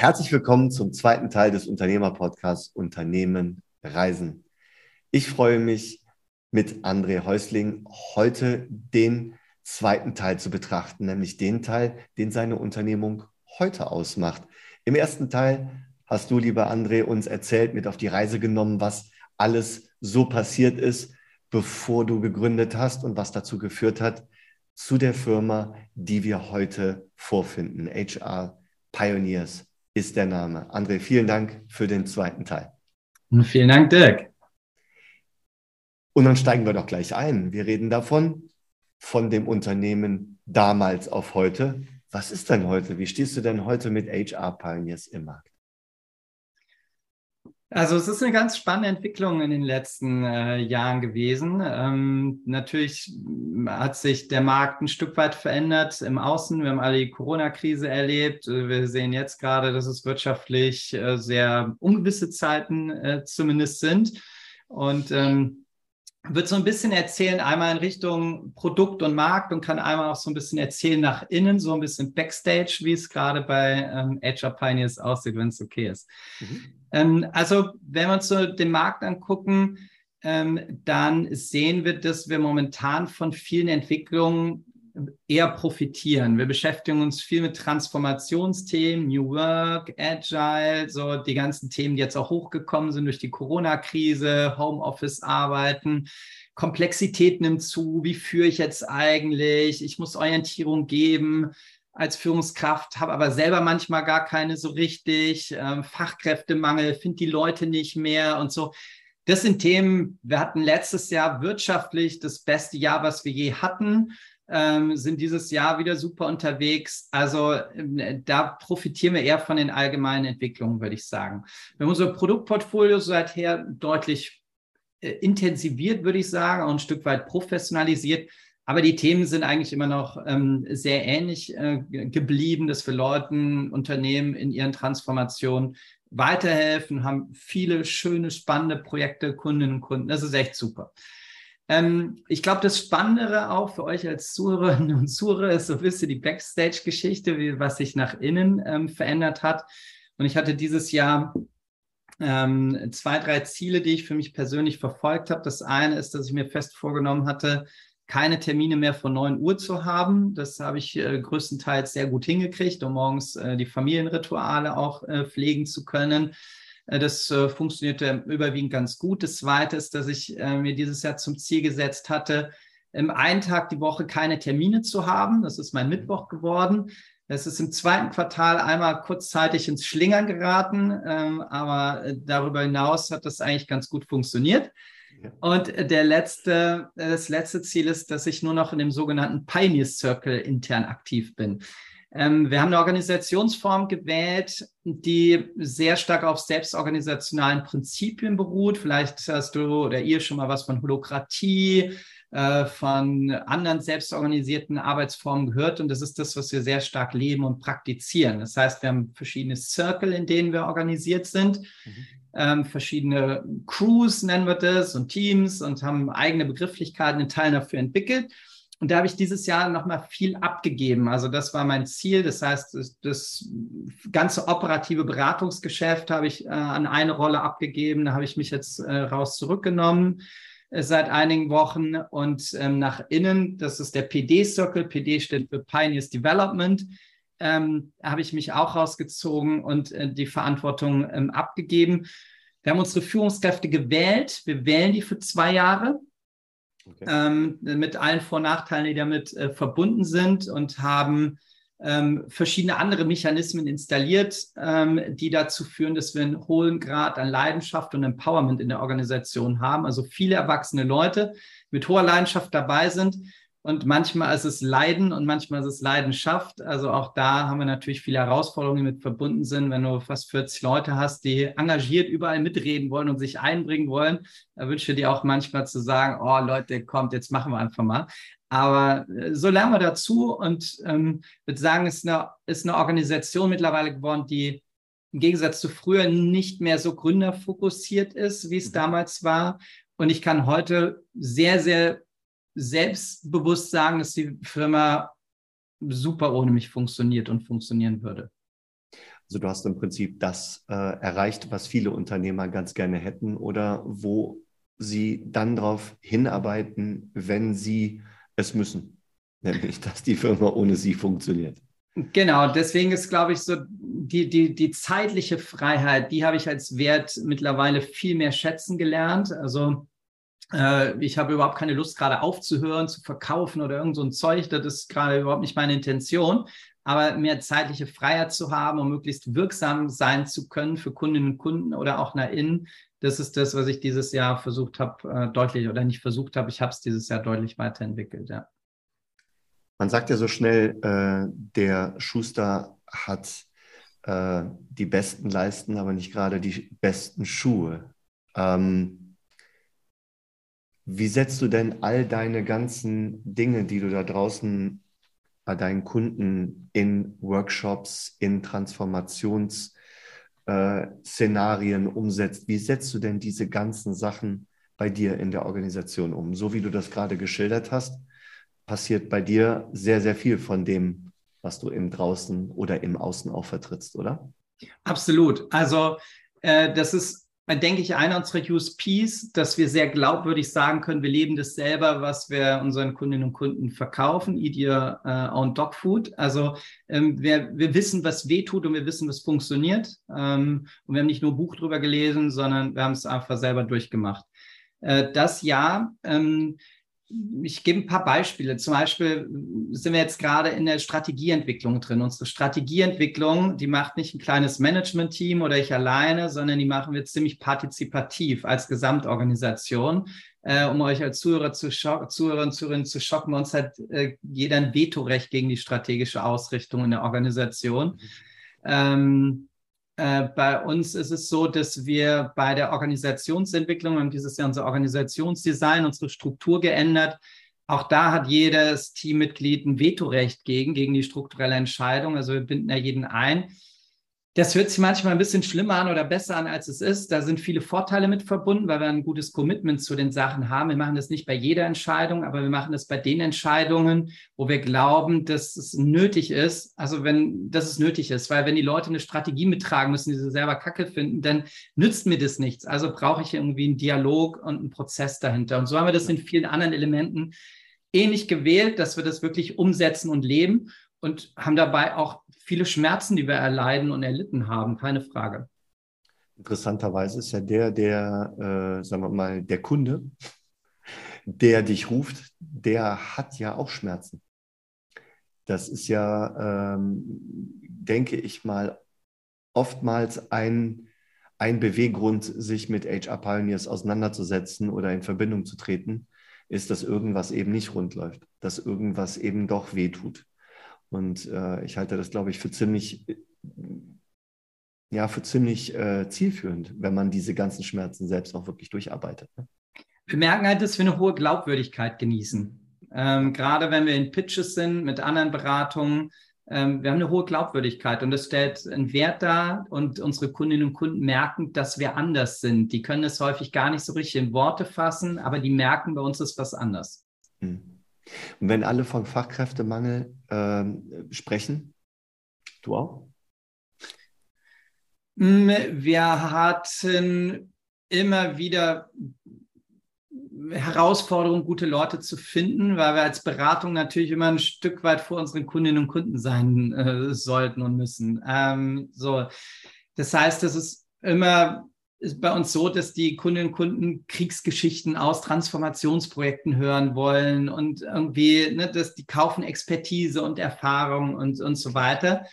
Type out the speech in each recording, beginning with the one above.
Herzlich willkommen zum zweiten Teil des Unternehmerpodcasts Unternehmen Reisen. Ich freue mich, mit André Häusling heute den zweiten Teil zu betrachten, nämlich den Teil, den seine Unternehmung heute ausmacht. Im ersten Teil hast du, lieber André, uns erzählt, mit auf die Reise genommen, was alles so passiert ist, bevor du gegründet hast und was dazu geführt hat, zu der Firma, die wir heute vorfinden. HR Pioneers ist der Name. André, vielen Dank für den zweiten Teil. Vielen Dank, Dirk. Und dann steigen wir doch gleich ein. Wir reden davon, von dem Unternehmen damals auf heute. Was ist denn heute? Wie stehst du denn heute mit HR Pioneers im Markt? Also es ist eine ganz spannende Entwicklung in den letzten äh, Jahren gewesen. Ähm, natürlich hat sich der Markt ein Stück weit verändert im Außen. Wir haben alle die Corona-Krise erlebt. Wir sehen jetzt gerade, dass es wirtschaftlich äh, sehr ungewisse Zeiten äh, zumindest sind. Und ähm, wird so ein bisschen erzählen, einmal in Richtung Produkt und Markt und kann einmal auch so ein bisschen erzählen nach innen, so ein bisschen Backstage, wie es gerade bei ähm, HR Pioneers aussieht, wenn es okay ist. Mhm. Ähm, also, wenn wir uns so den Markt angucken, ähm, dann sehen wir, dass wir momentan von vielen Entwicklungen eher profitieren. Wir beschäftigen uns viel mit Transformationsthemen, New Work, Agile, so die ganzen Themen, die jetzt auch hochgekommen sind durch die Corona-Krise, Homeoffice-Arbeiten. Komplexität nimmt zu. Wie führe ich jetzt eigentlich? Ich muss Orientierung geben als Führungskraft, habe aber selber manchmal gar keine so richtig. Ähm, Fachkräftemangel, finde die Leute nicht mehr und so. Das sind Themen, wir hatten letztes Jahr wirtschaftlich das beste Jahr, was wir je hatten ähm, sind dieses Jahr wieder super unterwegs. Also äh, da profitieren wir eher von den allgemeinen Entwicklungen, würde ich sagen. Wir haben unser Produktportfolio seither deutlich äh, intensiviert, würde ich sagen, auch ein Stück weit professionalisiert. Aber die Themen sind eigentlich immer noch ähm, sehr ähnlich äh, geblieben, dass wir Leuten, Unternehmen in ihren Transformationen weiterhelfen, haben viele schöne, spannende Projekte, Kundinnen und Kunden. Das ist echt super. Ähm, ich glaube, das Spannendere auch für euch als Zuhörerinnen und Zuhörer ist so ein bisschen die Backstage-Geschichte, was sich nach innen ähm, verändert hat. Und ich hatte dieses Jahr ähm, zwei, drei Ziele, die ich für mich persönlich verfolgt habe. Das eine ist, dass ich mir fest vorgenommen hatte, keine Termine mehr vor 9 Uhr zu haben. Das habe ich äh, größtenteils sehr gut hingekriegt, um morgens äh, die Familienrituale auch äh, pflegen zu können. Äh, das äh, funktionierte überwiegend ganz gut. Das Zweite ist, dass ich äh, mir dieses Jahr zum Ziel gesetzt hatte, im einen Tag die Woche keine Termine zu haben. Das ist mein Mittwoch geworden. Es ist im zweiten Quartal einmal kurzzeitig ins Schlingern geraten, ähm, aber darüber hinaus hat das eigentlich ganz gut funktioniert. Und der letzte, das letzte Ziel ist, dass ich nur noch in dem sogenannten Pioneer Circle intern aktiv bin. Ähm, wir haben eine Organisationsform gewählt, die sehr stark auf selbstorganisationalen Prinzipien beruht. Vielleicht hast du oder ihr schon mal was von Holokratie, äh, von anderen selbstorganisierten Arbeitsformen gehört. Und das ist das, was wir sehr stark leben und praktizieren. Das heißt, wir haben verschiedene Circle, in denen wir organisiert sind. Mhm. Ähm, verschiedene Crews nennen wir das und Teams und haben eigene Begrifflichkeiten in Teilen dafür entwickelt. Und da habe ich dieses Jahr nochmal viel abgegeben. Also das war mein Ziel. Das heißt, das, ganze operative Beratungsgeschäft habe ich äh, an eine Rolle abgegeben. Da habe ich mich jetzt äh, raus zurückgenommen äh, seit einigen Wochen und ähm, nach innen, das ist der PD-Circle. PD steht für Pioneers Development. Ähm, habe ich mich auch rausgezogen und äh, die Verantwortung ähm, abgegeben. Wir haben unsere Führungskräfte gewählt. Wir wählen die für zwei Jahre. Okay. Ähm, mit allen Vor- und Nachteilen, die damit äh, verbunden sind und haben ähm, verschiedene andere Mechanismen installiert, ähm, die dazu führen, dass wir einen hohen Grad an Leidenschaft und Empowerment in der Organisation haben. Also viele erwachsene Leute mit hoher Leidenschaft dabei sind und manchmal ist es Leiden und manchmal ist es Leidenschaft. Also auch da haben wir natürlich viele Herausforderungen, die mit verbunden sind. Wenn du fast 40 Leute hast, die engagiert überall mitreden wollen und sich einbringen wollen, da wünsche ich dir auch manchmal zu sagen, oh Leute, kommt, jetzt machen wir einfach mal. Aber äh, so lernen wir dazu und ähm, würde sagen, es ist eine, ist eine Organisation mittlerweile geworden, die im Gegensatz zu früher nicht mehr so gründerfokussiert ist, wie es mhm. damals war. Und ich kann heute sehr, sehr selbstbewusst sagen, dass die Firma super ohne mich funktioniert und funktionieren würde. Also du hast im Prinzip das äh, erreicht, was viele Unternehmer ganz gerne hätten oder wo sie dann darauf hinarbeiten, wenn sie es müssen. Nämlich, dass die Firma ohne sie funktioniert. Genau, deswegen ist, glaube ich, so die, die, die zeitliche Freiheit, die habe ich als Wert mittlerweile viel mehr schätzen gelernt. Also ich habe überhaupt keine Lust, gerade aufzuhören, zu verkaufen oder irgend so ein Zeug. Das ist gerade überhaupt nicht meine Intention. Aber mehr zeitliche Freiheit zu haben, um möglichst wirksam sein zu können für Kundinnen und Kunden oder auch nach innen, das ist das, was ich dieses Jahr versucht habe, äh, deutlich oder nicht versucht habe. Ich habe es dieses Jahr deutlich weiterentwickelt, ja. Man sagt ja so schnell, äh, der Schuster hat äh, die besten Leisten, aber nicht gerade die besten Schuhe. Ähm, wie setzt du denn all deine ganzen Dinge, die du da draußen bei deinen Kunden in Workshops, in Transformationsszenarien äh, umsetzt? Wie setzt du denn diese ganzen Sachen bei dir in der Organisation um? So wie du das gerade geschildert hast, passiert bei dir sehr, sehr viel von dem, was du im Draußen oder im Außen auch vertrittst, oder? Absolut. Also äh, das ist, denke ich, einer unserer USPs, dass wir sehr glaubwürdig sagen können, wir leben das selber, was wir unseren Kundinnen und Kunden verkaufen, Eat Your uh, Own Dog Food. Also ähm, wir, wir wissen, was weh tut und wir wissen, was funktioniert. Ähm, und wir haben nicht nur ein Buch drüber gelesen, sondern wir haben es einfach selber durchgemacht. Äh, das Jahr ähm, ich gebe ein paar Beispiele. Zum Beispiel sind wir jetzt gerade in der Strategieentwicklung drin. Unsere Strategieentwicklung, die macht nicht ein kleines Management-Team oder ich alleine, sondern die machen wir ziemlich partizipativ als Gesamtorganisation. Äh, um euch als Zuhörer zu Zuhörer und Zuhörerinnen zu schocken, bei uns hat äh, jeder ein Vetorecht gegen die strategische Ausrichtung in der Organisation. Mhm. Ähm, äh, bei uns ist es so, dass wir bei der Organisationsentwicklung, wir haben dieses Jahr unser Organisationsdesign, unsere Struktur geändert. Auch da hat jedes Teammitglied ein Vetorecht gegen, gegen die strukturelle Entscheidung. Also wir binden ja jeden ein. Das hört sich manchmal ein bisschen schlimmer an oder besser an, als es ist. Da sind viele Vorteile mit verbunden, weil wir ein gutes Commitment zu den Sachen haben. Wir machen das nicht bei jeder Entscheidung, aber wir machen das bei den Entscheidungen, wo wir glauben, dass es nötig ist. Also wenn, dass es nötig ist, weil wenn die Leute eine Strategie mittragen müssen, die sie selber kacke finden, dann nützt mir das nichts. Also brauche ich irgendwie einen Dialog und einen Prozess dahinter. Und so haben wir das in vielen anderen Elementen ähnlich gewählt, dass wir das wirklich umsetzen und leben und haben dabei auch viele Schmerzen, die wir erleiden und erlitten haben, keine Frage. Interessanterweise ist ja der, der, äh, sagen wir mal, der Kunde, der dich ruft, der hat ja auch Schmerzen. Das ist ja, ähm, denke ich mal, oftmals ein, ein Beweggrund, sich mit HR Pioneers auseinanderzusetzen oder in Verbindung zu treten, ist, dass irgendwas eben nicht rund läuft, dass irgendwas eben doch wehtut. Und äh, ich halte das, glaube ich, für ziemlich, ja, für ziemlich äh, zielführend, wenn man diese ganzen Schmerzen selbst auch wirklich durcharbeitet. Ne? Wir merken halt, dass wir eine hohe Glaubwürdigkeit genießen. Ähm, gerade wenn wir in Pitches sind mit anderen Beratungen, ähm, wir haben eine hohe Glaubwürdigkeit und das stellt einen Wert dar und unsere Kundinnen und Kunden merken, dass wir anders sind. Die können es häufig gar nicht so richtig in Worte fassen, aber die merken, bei uns ist was anders. Hm. Und wenn alle von Fachkräftemangel ähm, sprechen, du auch? Mm, wir hatten immer wieder Herausforderungen, gute Leute zu finden, weil wir als Beratung natürlich immer ein Stück weit vor unseren Kundinnen und Kunden sein äh, sollten und müssen. Ähm, so, das heißt, es ist immer ist bei uns so, dass die Kundinnen und Kunden Kriegsgeschichten aus Transformationsprojekten hören wollen und irgendwie, ne, dass die kaufen Expertise und Erfahrung und, und so weiter.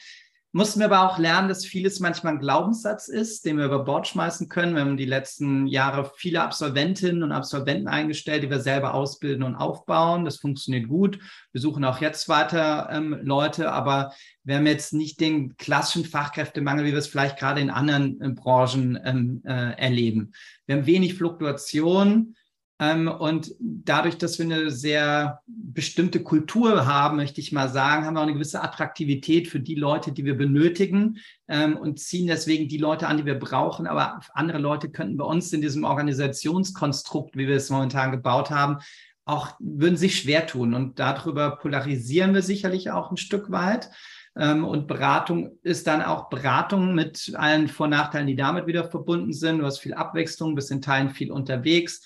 Mussten wir aber auch lernen, dass vieles manchmal ein Glaubenssatz ist, den wir über Bord schmeißen können. Wir haben die letzten Jahre viele Absolventinnen und Absolventen eingestellt, die wir selber ausbilden und aufbauen. Das funktioniert gut. Wir suchen auch jetzt weiter ähm, Leute, aber wir haben jetzt nicht den klassischen Fachkräftemangel, wie wir es vielleicht gerade in anderen äh, Branchen ähm, äh, erleben. Wir haben wenig Fluktuation. Ähm, und dadurch, dass wir eine sehr bestimmte Kultur haben, möchte ich mal sagen, haben wir auch eine gewisse Attraktivität für die Leute, die wir benötigen ähm, und ziehen deswegen die Leute an, die wir brauchen. Aber andere Leute könnten bei uns in diesem Organisationskonstrukt, wie wir es momentan gebaut haben, auch würden sich schwer tun. Und darüber polarisieren wir sicherlich auch ein Stück weit. Ähm, und Beratung ist dann auch Beratung mit allen Vor- und Nachteilen, die damit wieder verbunden sind. Du hast viel Abwechslung, bist in Teilen viel unterwegs.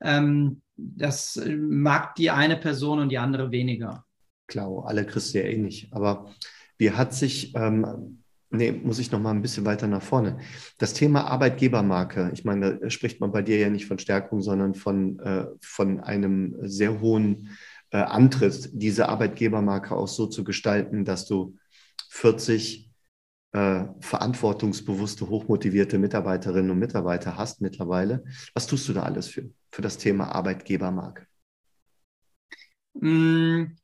Ähm, das mag die eine Person und die andere weniger. Klar, alle du ja eh nicht. Aber wie hat sich, ähm, nee, muss ich noch mal ein bisschen weiter nach vorne. Das Thema Arbeitgebermarke, ich meine, da spricht man bei dir ja nicht von Stärkung, sondern von, äh, von einem sehr hohen äh, Antritt, diese Arbeitgebermarke auch so zu gestalten, dass du 40 äh, verantwortungsbewusste, hochmotivierte Mitarbeiterinnen und Mitarbeiter hast mittlerweile. Was tust du da alles für, für das Thema Arbeitgebermarke? Mm,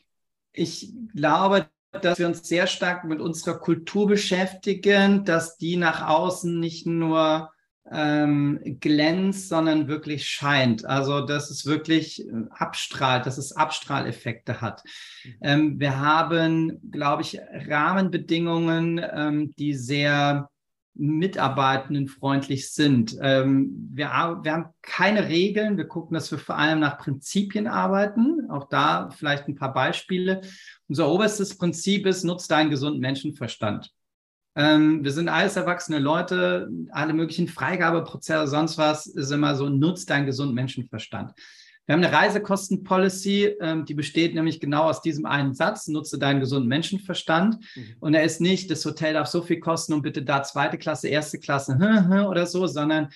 ich glaube, dass wir uns sehr stark mit unserer Kultur beschäftigen, dass die nach außen nicht nur ähm, glänzt, sondern wirklich scheint. Also dass es wirklich äh, abstrahlt, dass es Abstrahleffekte hat. Mhm. Ähm, wir haben, glaube ich, Rahmenbedingungen, ähm, die sehr Mitarbeitenden freundlich sind. Ähm, wir, wir haben keine Regeln. Wir gucken, dass wir vor allem nach Prinzipien arbeiten. Auch da vielleicht ein paar Beispiele. Unser oberstes Prinzip ist, nutzt deinen gesunden Menschenverstand. Ähm, wir sind alles erwachsene Leute, alle möglichen Freigabeprozesse, sonst was, ist immer so, nutzt deinen gesunden Menschenverstand. Wir haben eine Reisekostenpolicy, ähm, die besteht nämlich genau aus diesem einen Satz, nutze deinen gesunden Menschenverstand. Mhm. Und er ist nicht, das Hotel darf so viel kosten und bitte da zweite Klasse, erste Klasse oder so, sondern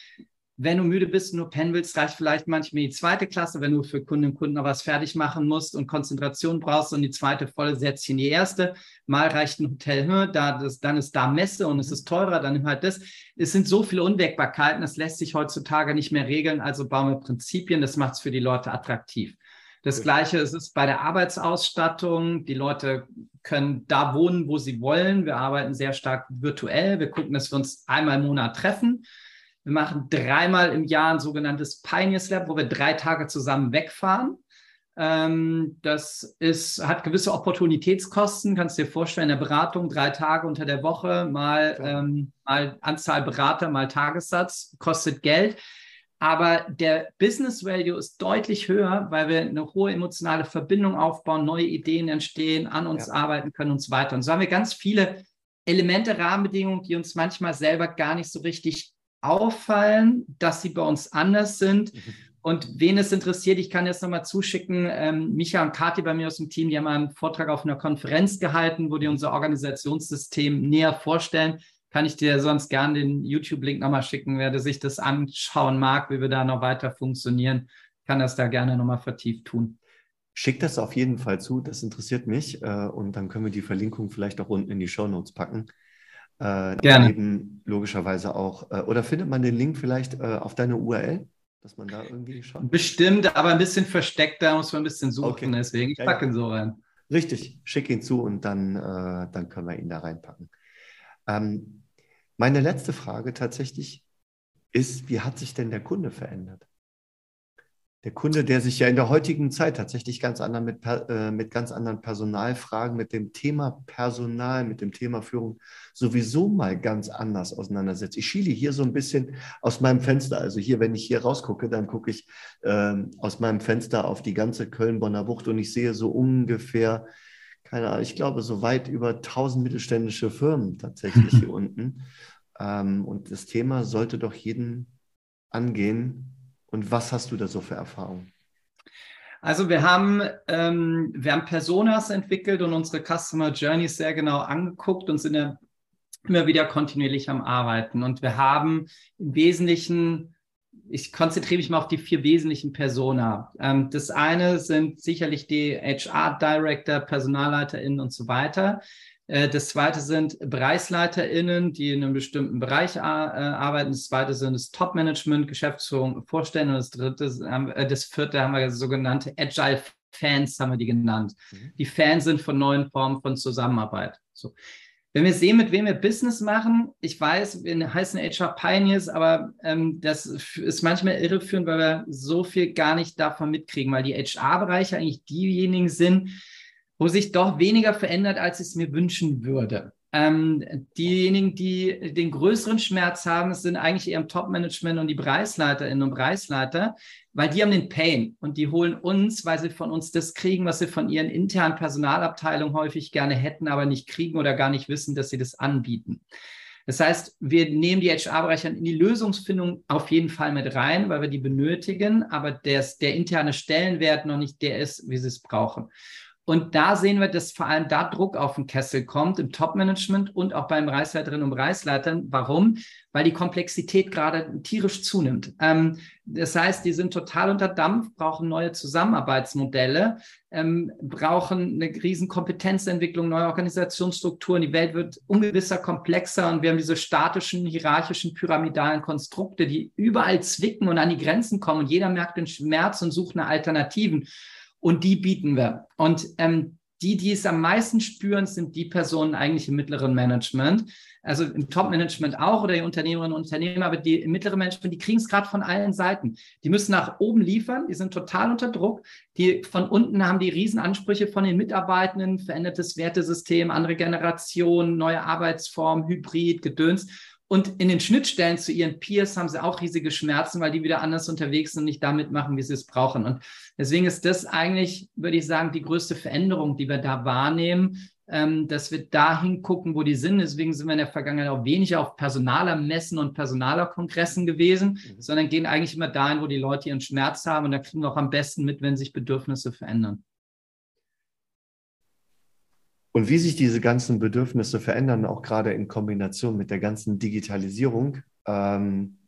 wenn du müde bist und nur pennen willst, reicht vielleicht manchmal die zweite Klasse, wenn du für Kunden und Kunden noch was fertig machen musst und Konzentration brauchst und die zweite volle setzt in die erste. Mal reicht ein Hotel, hm, da, das, dann ist da Messe und es ist teurer, dann nimm halt das. Es sind so viele Unwägbarkeiten, das lässt sich heutzutage nicht mehr regeln, also bauen wir Prinzipien, das macht es für die Leute attraktiv. Das Gleiche ist es bei der Arbeitsausstattung. Die Leute können da wohnen, wo sie wollen. Wir arbeiten sehr stark virtuell. Wir gucken, dass wir uns einmal im Monat treffen. Wir machen dreimal im Jahr ein sogenanntes Pioneers Lab, wo wir drei Tage zusammen wegfahren. Ähm, das ist, hat gewisse Opportunitätskosten, kannst du dir vorstellen, in der Beratung drei Tage unter der Woche, mal, ähm, mal Anzahl Berater, mal Tagessatz, kostet Geld. Aber der Business Value ist deutlich höher, weil wir eine hohe emotionale Verbindung aufbauen, neue Ideen entstehen, an uns ja. arbeiten können und so weiter. Und so haben wir ganz viele Elemente, Rahmenbedingungen, die uns manchmal selber gar nicht so richtig auffallen, dass sie bei uns anders sind. Mhm. Und wen es interessiert, ich kann jetzt nochmal zuschicken, ähm, Micha und Kathi bei mir aus dem Team, die haben einen Vortrag auf einer Konferenz gehalten, wo die unser Organisationssystem näher vorstellen. Kann ich dir sonst gerne den YouTube-Link nochmal schicken, wer sich das anschauen mag, wie wir da noch weiter funktionieren, kann das da gerne nochmal vertieft tun. Schick das auf jeden Fall zu, das interessiert mich. Äh, und dann können wir die Verlinkung vielleicht auch unten in die Show Notes packen. Äh, Gerne. Eben logischerweise auch. Äh, oder findet man den Link vielleicht äh, auf deine URL, dass man da irgendwie schaut? Bestimmt, aber ein bisschen versteckt, da muss man ein bisschen suchen, okay. deswegen ich ja, packe ihn so rein. Richtig, schick ihn zu und dann, äh, dann können wir ihn da reinpacken. Ähm, meine letzte Frage tatsächlich ist, wie hat sich denn der Kunde verändert? Der Kunde, der sich ja in der heutigen Zeit tatsächlich ganz anderen mit, äh, mit ganz anderen Personalfragen, mit dem Thema Personal, mit dem Thema Führung sowieso mal ganz anders auseinandersetzt. Ich schiele hier so ein bisschen aus meinem Fenster. Also hier, wenn ich hier rausgucke, dann gucke ich äh, aus meinem Fenster auf die ganze Köln-Bonner Bucht und ich sehe so ungefähr, keine Ahnung, ich glaube, so weit über 1000 mittelständische Firmen tatsächlich hier unten. Ähm, und das Thema sollte doch jeden angehen, und was hast du da so für Erfahrungen? Also wir haben, ähm, wir haben Personas entwickelt und unsere Customer Journeys sehr genau angeguckt und sind ja immer wieder kontinuierlich am Arbeiten. Und wir haben im Wesentlichen, ich konzentriere mich mal auf die vier wesentlichen Persona. Ähm, das eine sind sicherlich die HR Director, PersonalleiterInnen und so weiter. Äh, das zweite sind BereichsleiterInnen, die in einem bestimmten Bereich äh, arbeiten. Das zweite sind das Top-Management, Geschäftsführung, Vorstellen. Und das dritte, äh, das vierte haben wir sogenannte Agile Fans, haben wir die genannt. Mhm. Die Fans sind von neuen Formen von Zusammenarbeit. So. Wenn wir sehen, mit wem wir Business machen, ich weiß, wir heißen HR Pioneers, aber ähm, das ist manchmal irreführend, weil wir so viel gar nicht davon mitkriegen, weil die HR-Bereiche eigentlich diejenigen sind, wo sich doch weniger verändert, als ich es mir wünschen würde. Ähm, diejenigen, die den größeren Schmerz haben, sind eigentlich eher im Top-Management und die Preisleiterinnen und Preisleiter, weil die haben den Pain und die holen uns, weil sie von uns das kriegen, was sie von ihren internen Personalabteilungen häufig gerne hätten, aber nicht kriegen oder gar nicht wissen, dass sie das anbieten. Das heißt, wir nehmen die HR-Bereiche in die Lösungsfindung auf jeden Fall mit rein, weil wir die benötigen, aber der, der interne Stellenwert noch nicht der ist, wie sie es brauchen. Und da sehen wir, dass vor allem da Druck auf den Kessel kommt im Top-Management und auch beim Preisleiterinnen und Preisleitern. Warum? Weil die Komplexität gerade tierisch zunimmt. Ähm, das heißt, die sind total unter Dampf, brauchen neue Zusammenarbeitsmodelle, ähm, brauchen eine riesen Kompetenzentwicklung, neue Organisationsstrukturen. Die Welt wird ungewisser, komplexer und wir haben diese statischen, hierarchischen, pyramidalen Konstrukte, die überall zwicken und an die Grenzen kommen und jeder merkt den Schmerz und sucht nach Alternativen und die bieten wir. Und ähm, die, die es am meisten spüren, sind die Personen eigentlich im mittleren Management. Also im Top-Management auch oder die Unternehmerinnen und Unternehmer, aber die im mittleren Management, die kriegen es gerade von allen Seiten. Die müssen nach oben liefern, die sind total unter Druck. Die von unten haben die Riesenansprüche von den Mitarbeitenden, verändertes Wertesystem, andere Generation, neue Arbeitsform, Hybrid, Gedöns. Und in den Schnittstellen zu ihren Peers haben sie auch riesige Schmerzen, weil die wieder anders unterwegs sind und nicht damit machen, wie sie es brauchen. Und deswegen ist das eigentlich, würde ich sagen, die größte Veränderung, die wir da wahrnehmen, ähm, dass wir da hingucken, wo die sind. Deswegen sind wir in der Vergangenheit auch weniger auf personaler Messen und personaler Kongressen gewesen, mhm. sondern gehen eigentlich immer dahin, wo die Leute ihren Schmerz haben. Und da kriegen wir auch am besten mit, wenn sich Bedürfnisse verändern. Und wie sich diese ganzen Bedürfnisse verändern, auch gerade in Kombination mit der ganzen Digitalisierung, ähm,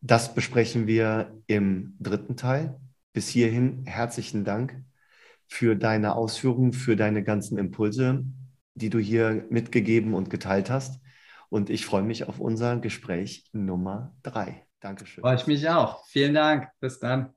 das besprechen wir im dritten Teil. Bis hierhin herzlichen Dank für deine Ausführungen, für deine ganzen Impulse, die du hier mitgegeben und geteilt hast. Und ich freue mich auf unser Gespräch Nummer drei. Dankeschön. Freue ich mich auch. Vielen Dank. Bis dann.